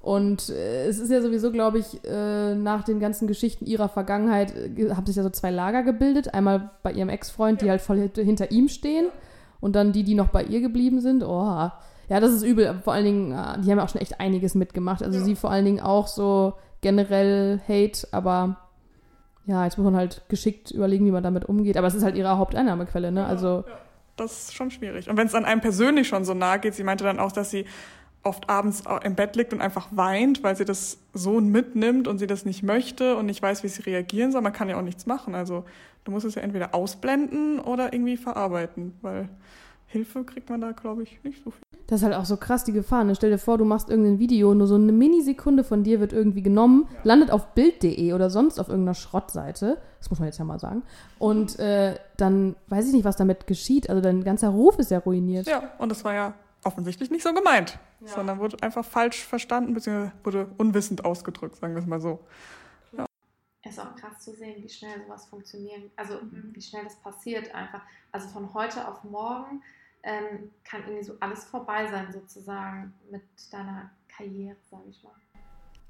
Und äh, es ist ja sowieso, glaube ich, äh, nach den ganzen Geschichten ihrer Vergangenheit äh, haben sich ja so zwei Lager gebildet. Einmal bei ihrem Ex-Freund, ja. die halt voll hinter ihm stehen. Und dann die, die noch bei ihr geblieben sind. Oh, ja, das ist übel. Vor allen Dingen, äh, die haben ja auch schon echt einiges mitgemacht. Also ja. sie vor allen Dingen auch so generell Hate, aber ja, jetzt muss man halt geschickt überlegen, wie man damit umgeht. Aber es ist halt ihre Haupteinnahmequelle, ne? Also ja das ist schon schwierig. Und wenn es an einem persönlich schon so nahe geht, sie meinte dann auch, dass sie oft abends im Bett liegt und einfach weint, weil sie das so mitnimmt und sie das nicht möchte und nicht weiß, wie sie reagieren soll. Man kann ja auch nichts machen. Also du musst es ja entweder ausblenden oder irgendwie verarbeiten, weil Hilfe kriegt man da, glaube ich, nicht so viel. Das ist halt auch so krass, die Gefahr. Ne? Stell dir vor, du machst irgendein Video, nur so eine Minisekunde von dir wird irgendwie genommen, ja. landet auf Bild.de oder sonst auf irgendeiner Schrottseite. Das muss man jetzt ja mal sagen. Und äh, dann weiß ich nicht, was damit geschieht. Also dein ganzer Ruf ist ja ruiniert. Ja, und das war ja offensichtlich nicht so gemeint, ja. sondern wurde einfach falsch verstanden, beziehungsweise wurde unwissend ausgedrückt, sagen wir es mal so. Ja. Es ist auch krass zu sehen, wie schnell sowas funktioniert, also mhm. wie schnell das passiert einfach. Also von heute auf morgen ähm, kann irgendwie so alles vorbei sein, sozusagen, mit deiner Karriere, sage ich mal.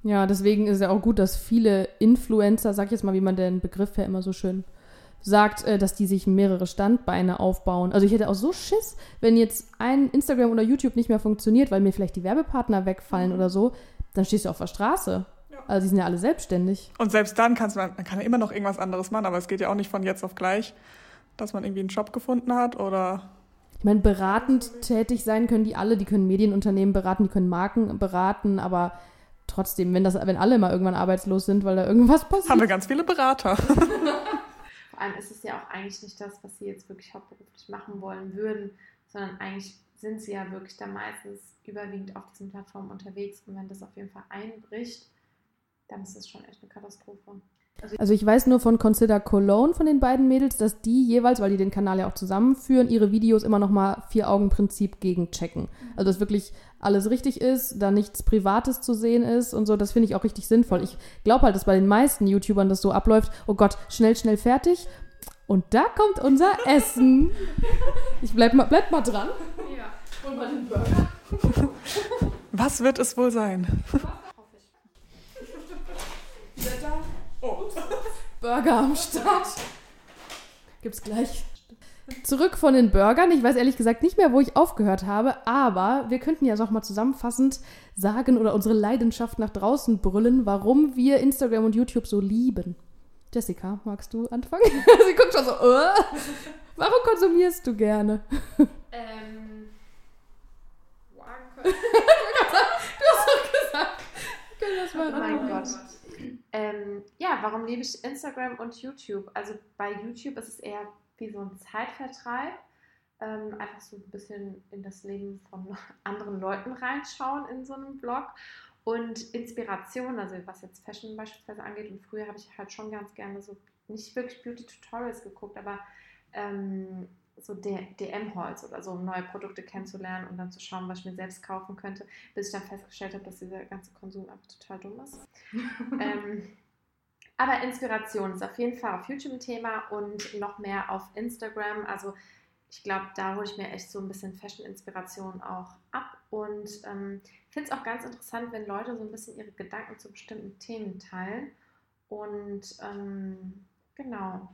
Ja, deswegen ist es ja auch gut, dass viele Influencer, sag ich jetzt mal, wie man den Begriff ja immer so schön sagt, äh, dass die sich mehrere Standbeine aufbauen. Also ich hätte auch so Schiss, wenn jetzt ein Instagram oder YouTube nicht mehr funktioniert, weil mir vielleicht die Werbepartner wegfallen oder so, dann stehst du auf der Straße. Also die sind ja alle selbstständig. Und selbst dann kannst man, man kann ja immer noch irgendwas anderes machen, aber es geht ja auch nicht von jetzt auf gleich, dass man irgendwie einen Job gefunden hat oder Ich meine, beratend tätig sein können die alle, die können Medienunternehmen beraten, die können Marken beraten, aber trotzdem, wenn das, wenn alle mal irgendwann arbeitslos sind, weil da irgendwas passiert. haben wir ganz viele Berater. Vor allem ist es ja auch eigentlich nicht das, was sie jetzt wirklich hauptberuflich machen wollen würden, sondern eigentlich sind sie ja wirklich da meistens überwiegend auf diesen Plattformen unterwegs. Und wenn das auf jeden Fall einbricht, dann ist das schon echt eine Katastrophe. Also ich weiß nur von Consider Cologne von den beiden Mädels, dass die jeweils, weil die den Kanal ja auch zusammenführen, ihre Videos immer noch mal Vier-Augen-Prinzip gegenchecken. Also dass wirklich alles richtig ist, da nichts Privates zu sehen ist und so. Das finde ich auch richtig sinnvoll. Ich glaube halt, dass bei den meisten YouTubern das so abläuft. Oh Gott, schnell, schnell fertig. Und da kommt unser Essen. Ich bleib mal, bleib mal dran. Ja, Hol mal den Burger. Was wird es wohl sein? hoffe ich. Burger am Start. Gibt's gleich. Zurück von den Burgern. Ich weiß ehrlich gesagt nicht mehr, wo ich aufgehört habe, aber wir könnten ja noch mal zusammenfassend sagen oder unsere Leidenschaft nach draußen brüllen, warum wir Instagram und YouTube so lieben. Jessica, magst du anfangen? Sie guckt schon so, äh, warum konsumierst du gerne? Ähm. Du hast doch gesagt. Kann das mal Oh mein. Gott. Ähm, ja, warum liebe ich Instagram und YouTube? Also bei YouTube ist es eher wie so ein Zeitvertreib. Ähm, einfach so ein bisschen in das Leben von anderen Leuten reinschauen in so einem Blog. Und Inspiration, also was jetzt Fashion beispielsweise angeht. Und früher habe ich halt schon ganz gerne so, nicht wirklich Beauty-Tutorials geguckt, aber ähm, so DM-Hauls oder so, um neue Produkte kennenzulernen und dann zu schauen, was ich mir selbst kaufen könnte, bis ich dann festgestellt habe, dass dieser ganze Konsum einfach total dumm ist. ähm, aber Inspiration ist auf jeden Fall auf YouTube ein Thema und noch mehr auf Instagram. Also ich glaube, da hole ich mir echt so ein bisschen Fashion-Inspiration auch ab und ähm, finde es auch ganz interessant, wenn Leute so ein bisschen ihre Gedanken zu bestimmten Themen teilen. Und ähm, genau.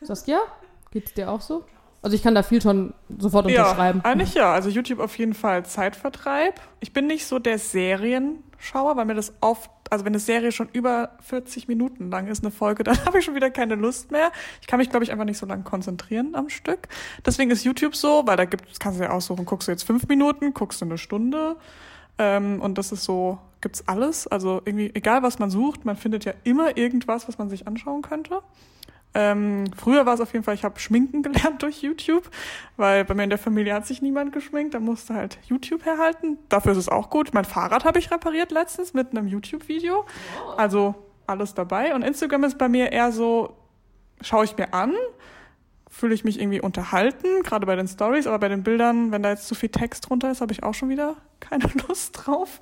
Saskia, geht's dir auch so? Also ich kann da viel schon sofort unterschreiben. Ja, eigentlich ja. Also YouTube auf jeden Fall Zeitvertreib. Ich bin nicht so der Serienschauer, weil mir das oft, also wenn eine Serie schon über 40 Minuten lang ist, eine Folge, dann habe ich schon wieder keine Lust mehr. Ich kann mich, glaube ich, einfach nicht so lange konzentrieren am Stück. Deswegen ist YouTube so, weil da gibt, kannst du ja aussuchen, guckst du jetzt fünf Minuten, guckst du eine Stunde. Ähm, und das ist so, gibt's alles. Also irgendwie, egal was man sucht, man findet ja immer irgendwas, was man sich anschauen könnte. Ähm, früher war es auf jeden Fall, ich habe Schminken gelernt durch YouTube, weil bei mir in der Familie hat sich niemand geschminkt, da musste halt YouTube herhalten. Dafür ist es auch gut. Mein Fahrrad habe ich repariert letztens mit einem YouTube-Video. Also alles dabei. Und Instagram ist bei mir eher so, schaue ich mir an, fühle ich mich irgendwie unterhalten, gerade bei den Stories, aber bei den Bildern, wenn da jetzt zu viel Text drunter ist, habe ich auch schon wieder keine Lust drauf.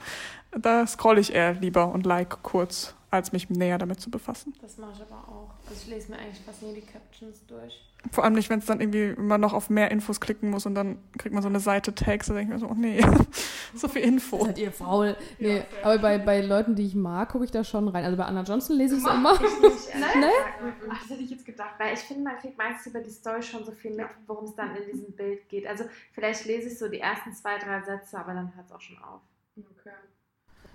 Da scrolle ich eher lieber und like kurz, als mich näher damit zu befassen. Das mache ich aber auch. Also ich lese mir eigentlich fast nie die Captions durch. Vor allem nicht, wenn es dann irgendwie man noch auf mehr Infos klicken muss und dann kriegt man so eine Seite Text, da denke ich mir so, oh nee, so viel Info. Seid ihr faul? Nee, aber bei, bei Leuten, die ich mag, gucke ich da schon rein. Also bei Anna Johnson lese ich es immer. Ich nicht, Nee? gesagt. Ach, das hätte ich jetzt gedacht. Weil ich finde, man kriegt meistens über die Story schon so viel mit, worum es dann in diesem Bild geht. Also vielleicht lese ich so die ersten zwei, drei Sätze, aber dann hört es auch schon auf. Okay.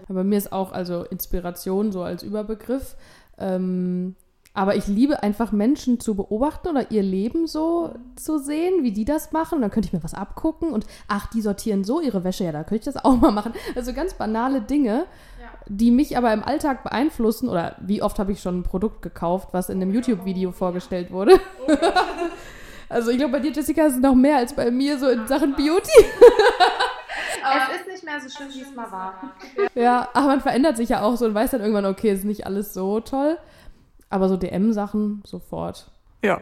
Aber mir ist auch also Inspiration so als Überbegriff. Ähm, aber ich liebe einfach Menschen zu beobachten oder ihr Leben so zu sehen, wie die das machen. Und dann könnte ich mir was abgucken und ach, die sortieren so ihre Wäsche, ja, da könnte ich das auch mal machen. Also ganz banale Dinge, Ja. die mich aber im Alltag beeinflussen. Oder wie oft habe ich schon ein Produkt gekauft, was in einem YouTube-Video vorgestellt wurde. also ich glaube, bei dir, Jessica, ist es noch mehr als bei mir so in Sachen Beauty. es ist nicht mehr so schlimm, wie es mal war. Ja, aber man verändert sich ja auch so und weiß dann irgendwann, okay, ist nicht alles so toll. Aber so DM-Sachen sofort. Ja.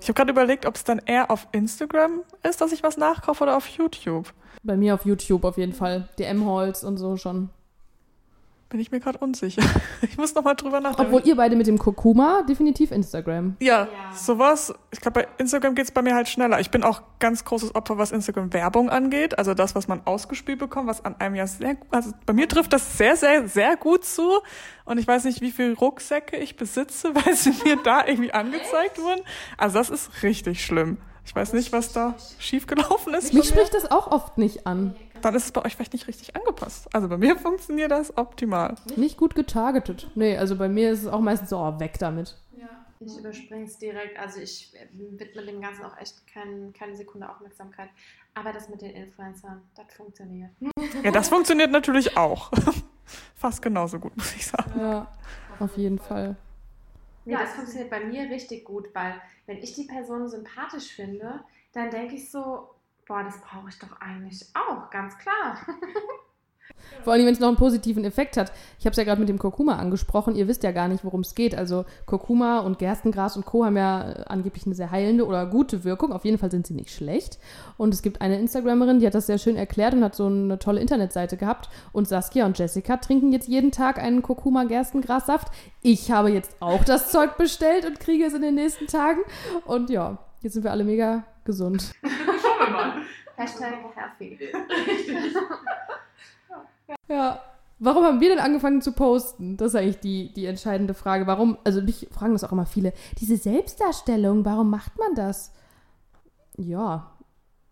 Ich habe gerade überlegt, ob es dann eher auf Instagram ist, dass ich was nachkaufe oder auf YouTube. Bei mir auf YouTube auf jeden Fall. DM-Halls und so schon. Bin ich mir gerade unsicher. Ich muss noch mal drüber nachdenken. Obwohl ihr beide mit dem Kurkuma definitiv Instagram. Ja, Ja. sowas. Ich glaube, bei Instagram geht's bei mir halt schneller. Ich bin auch ganz großes Opfer, was Instagram-Werbung angeht. Also das, was man ausgespielt bekommt, was an einem ja sehr, also bei mir trifft das sehr, sehr, sehr gut zu. Und ich weiß nicht, wie viel Rucksäcke ich besitze, weil sie mir da irgendwie angezeigt wurden. Also das ist richtig schlimm. Ich weiß nicht, was da schiefgelaufen ist. Mich spricht das auch oft nicht an. Dann ist es bei euch vielleicht nicht richtig angepasst. Also bei mir funktioniert das optimal. Nicht gut getargetet. Nee, also bei mir ist es auch meistens so, oh, weg damit. Ich überspringe es direkt. Also ich äh, widme dem Ganzen auch echt kein, keine Sekunde Aufmerksamkeit. Aber das mit den Influencern, das funktioniert. Ja, das funktioniert natürlich auch. Fast genauso gut, muss ich sagen. Ja, auf jeden Fall. Nee, das funktioniert bei mir richtig gut, weil wenn ich die Person sympathisch finde, dann denke ich so, boah, das brauche ich doch eigentlich auch, ganz klar. Vor allem, wenn es noch einen positiven Effekt hat. Ich habe es ja gerade mit dem Kurkuma angesprochen. Ihr wisst ja gar nicht, worum es geht. Also Kurkuma und Gerstengras und Co. haben ja äh, angeblich eine sehr heilende oder gute Wirkung. Auf jeden Fall sind sie nicht schlecht. Und es gibt eine Instagramerin, die hat das sehr schön erklärt und hat so eine tolle Internetseite gehabt. Und Saskia und Jessica trinken jetzt jeden Tag einen Kurkuma-Gerstengrassaft. Ich habe jetzt auch das Zeug bestellt und kriege es in den nächsten Tagen. Und ja, jetzt sind wir alle mega gesund. Hashtag healthy. Ja. Warum haben wir denn angefangen zu posten? Das ist eigentlich die, die entscheidende Frage. Warum, also mich fragen das auch immer viele. Diese Selbstdarstellung, warum macht man das? Ja.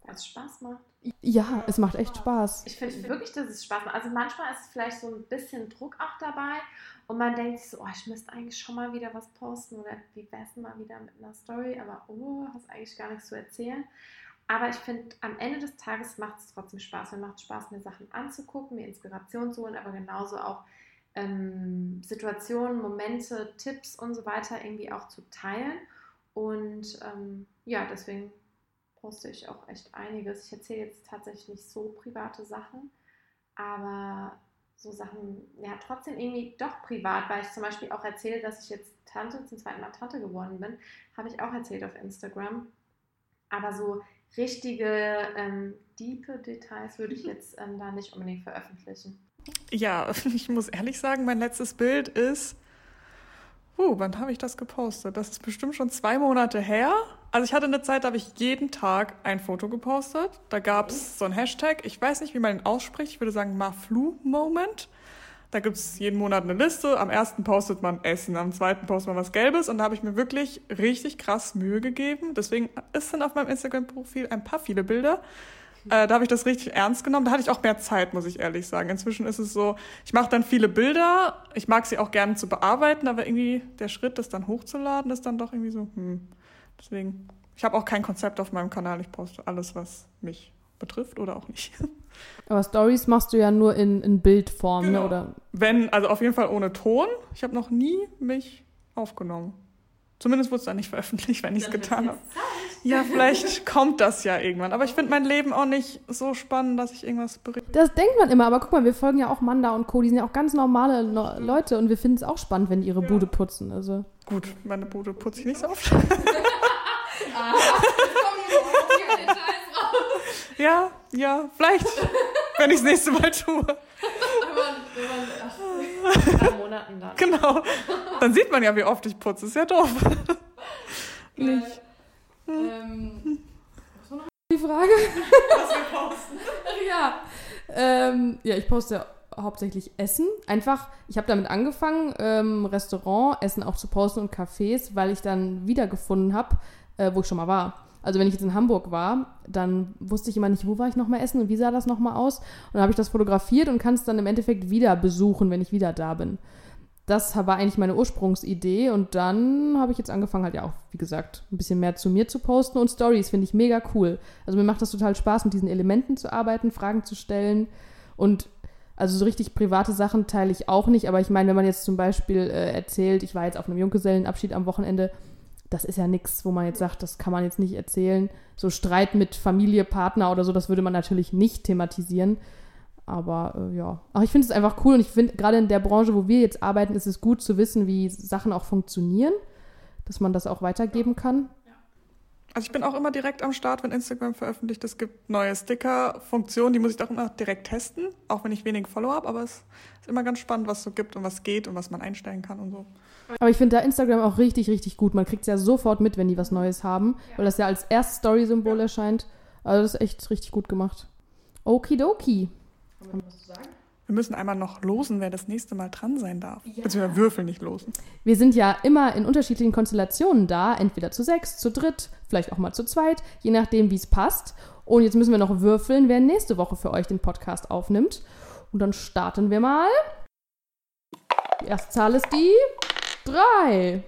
Weil es Spaß macht. Ja, es macht echt Spaß. Ich finde wirklich, dass es Spaß macht. Also manchmal ist es vielleicht so ein bisschen Druck auch dabei und man denkt sich so, oh, ich müsste eigentlich schon mal wieder was posten oder wie wär's mal wieder mit einer Story, aber oh, hast eigentlich gar nichts zu erzählen. Aber ich finde, am Ende des Tages macht es trotzdem Spaß. Mir macht Spaß, mir Sachen anzugucken, mir Inspiration zu holen, aber genauso auch ähm, Situationen, Momente, Tipps und so weiter irgendwie auch zu teilen. Und ähm, ja, deswegen poste ich auch echt einiges. Ich erzähle jetzt tatsächlich nicht so private Sachen, aber so Sachen, ja, trotzdem irgendwie doch privat, weil ich zum Beispiel auch erzähle, dass ich jetzt Tante, zum zweiten Mal Tante geworden bin, habe ich auch erzählt auf Instagram. Aber so richtige, ähm, diepe Details würde ich jetzt ähm, da nicht unbedingt veröffentlichen. Ja, ich muss ehrlich sagen, mein letztes Bild ist. Uh, wann habe ich das gepostet? Das ist bestimmt schon zwei Monate her. Also ich hatte eine Zeit, da habe ich jeden Tag ein Foto gepostet. Da gab es so ein Hashtag. Ich weiß nicht, wie man ihn ausspricht. Ich würde sagen Maflu-Moment. Da gibt es jeden Monat eine Liste. Am ersten postet man Essen, am zweiten postet man was Gelbes. Und da habe ich mir wirklich richtig krass Mühe gegeben. Deswegen ist dann auf meinem Instagram-Profil ein paar viele Bilder. Äh, da habe ich das richtig ernst genommen. Da hatte ich auch mehr Zeit, muss ich ehrlich sagen. Inzwischen ist es so, ich mache dann viele Bilder. Ich mag sie auch gerne zu bearbeiten, aber irgendwie der Schritt, das dann hochzuladen, ist dann doch irgendwie so, hm. Deswegen, ich habe auch kein Konzept auf meinem Kanal. Ich poste alles, was mich betrifft oder auch nicht. Aber Stories machst du ja nur in, in Bildform, Genau. ne? Oder Wenn, also auf jeden Fall ohne Ton. Ich habe noch nie mich aufgenommen. Zumindest wurde es dann nicht veröffentlicht, wenn ich es getan habe. Ja, vielleicht kommt das ja irgendwann. Aber ich finde mein Leben auch nicht so spannend, dass ich irgendwas berichte. Das denkt man immer, aber guck mal, wir folgen ja auch Manda und Co. Die sind ja auch ganz normale no Leute und wir finden es auch spannend, wenn die ihre Bude putzen. Also. Gut, meine Bude putze ich nicht so oft. Ja, ja, vielleicht, wenn ich es nächste Mal tue. Drei Monaten dann. Genau. Dann sieht man ja, wie oft ich putze. Ist ja doof. Nicht. Ähm, was war noch die Frage? Was wir posten. ja. Ähm, ja, ich poste hauptsächlich Essen. Einfach, ich habe damit angefangen, ähm, Restaurant, Essen auch zu posten und Cafés, weil ich dann wiedergefunden habe, äh, wo ich schon mal war. Also wenn ich jetzt in Hamburg war, dann wusste ich immer nicht, wo war ich nochmal essen und wie sah das nochmal aus. Und dann habe ich das fotografiert und kann es dann im Endeffekt wieder besuchen, wenn ich wieder da bin. Das war eigentlich meine Ursprungsidee und dann habe ich jetzt angefangen, halt ja auch, wie gesagt, ein bisschen mehr zu mir zu posten und Stories finde ich mega cool. Also mir macht das total Spaß, mit diesen Elementen zu arbeiten, Fragen zu stellen und also so richtig private Sachen teile ich auch nicht, aber ich meine, wenn man jetzt zum Beispiel äh, erzählt, ich war jetzt auf einem Junggesellenabschied am Wochenende, das ist ja nichts, wo man jetzt sagt, das kann man jetzt nicht erzählen. So Streit mit Familie, Partner oder so, das würde man natürlich nicht thematisieren. Aber äh, ja, aber ich finde es einfach cool und ich finde, gerade in der Branche, wo wir jetzt arbeiten, ist es gut zu wissen, wie Sachen auch funktionieren, dass man das auch weitergeben kann. Also ich bin auch immer direkt am Start, wenn Instagram veröffentlicht. Es gibt neue Sticker-Funktionen, die muss ich auch immer direkt testen, auch wenn ich wenig Follower habe. Aber es ist immer ganz spannend, was es so gibt und was geht und was man einstellen kann und so. Aber ich finde da Instagram auch richtig, richtig gut. Man kriegt es ja sofort mit, wenn die was Neues haben, weil das ja als erstes Story-Symbol erscheint. Also das ist echt richtig gut gemacht. Okidoki. Wir müssen einmal noch losen, wer das nächste Mal dran sein darf. Beziehungsweise Würfel nicht losen. Wir sind ja immer in unterschiedlichen Konstellationen da, entweder zu sechs, zu dritt, vielleicht auch mal zu zweit, je nachdem, wie es passt. Und jetzt müssen wir noch würfeln, wer nächste Woche für euch den Podcast aufnimmt. Und dann starten wir mal. Die erste Zahl ist die drei.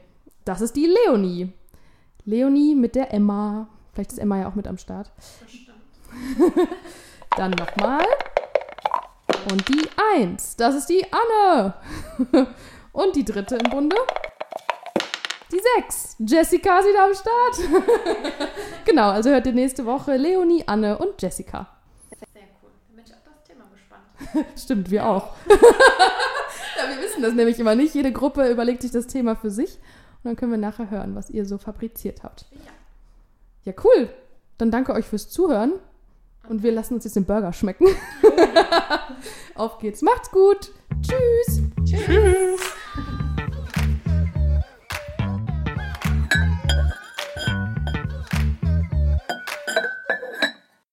Das ist die Leonie. Leonie mit der Emma. Vielleicht ist Emma ja auch mit am Start. Dann nochmal. Und die Eins. Das ist die Anne. Und die dritte im Bunde. Die Sechs. Jessica ist wieder am Start. genau, also hört ihr nächste Woche Leonie, Anne und Jessica. Sehr cool. Da bin ich auf das Thema gespannt. Stimmt, wir auch. Wir wissen das nämlich immer nicht. Jede Gruppe überlegt sich das Thema für sich. Und dann können wir nachher hören, was ihr so fabriziert habt. Ja. Ja, cool. Dann danke euch fürs Zuhören. Und wir lassen uns jetzt den Burger schmecken. Auf geht's. Macht's gut. Tschüss. Tschüss.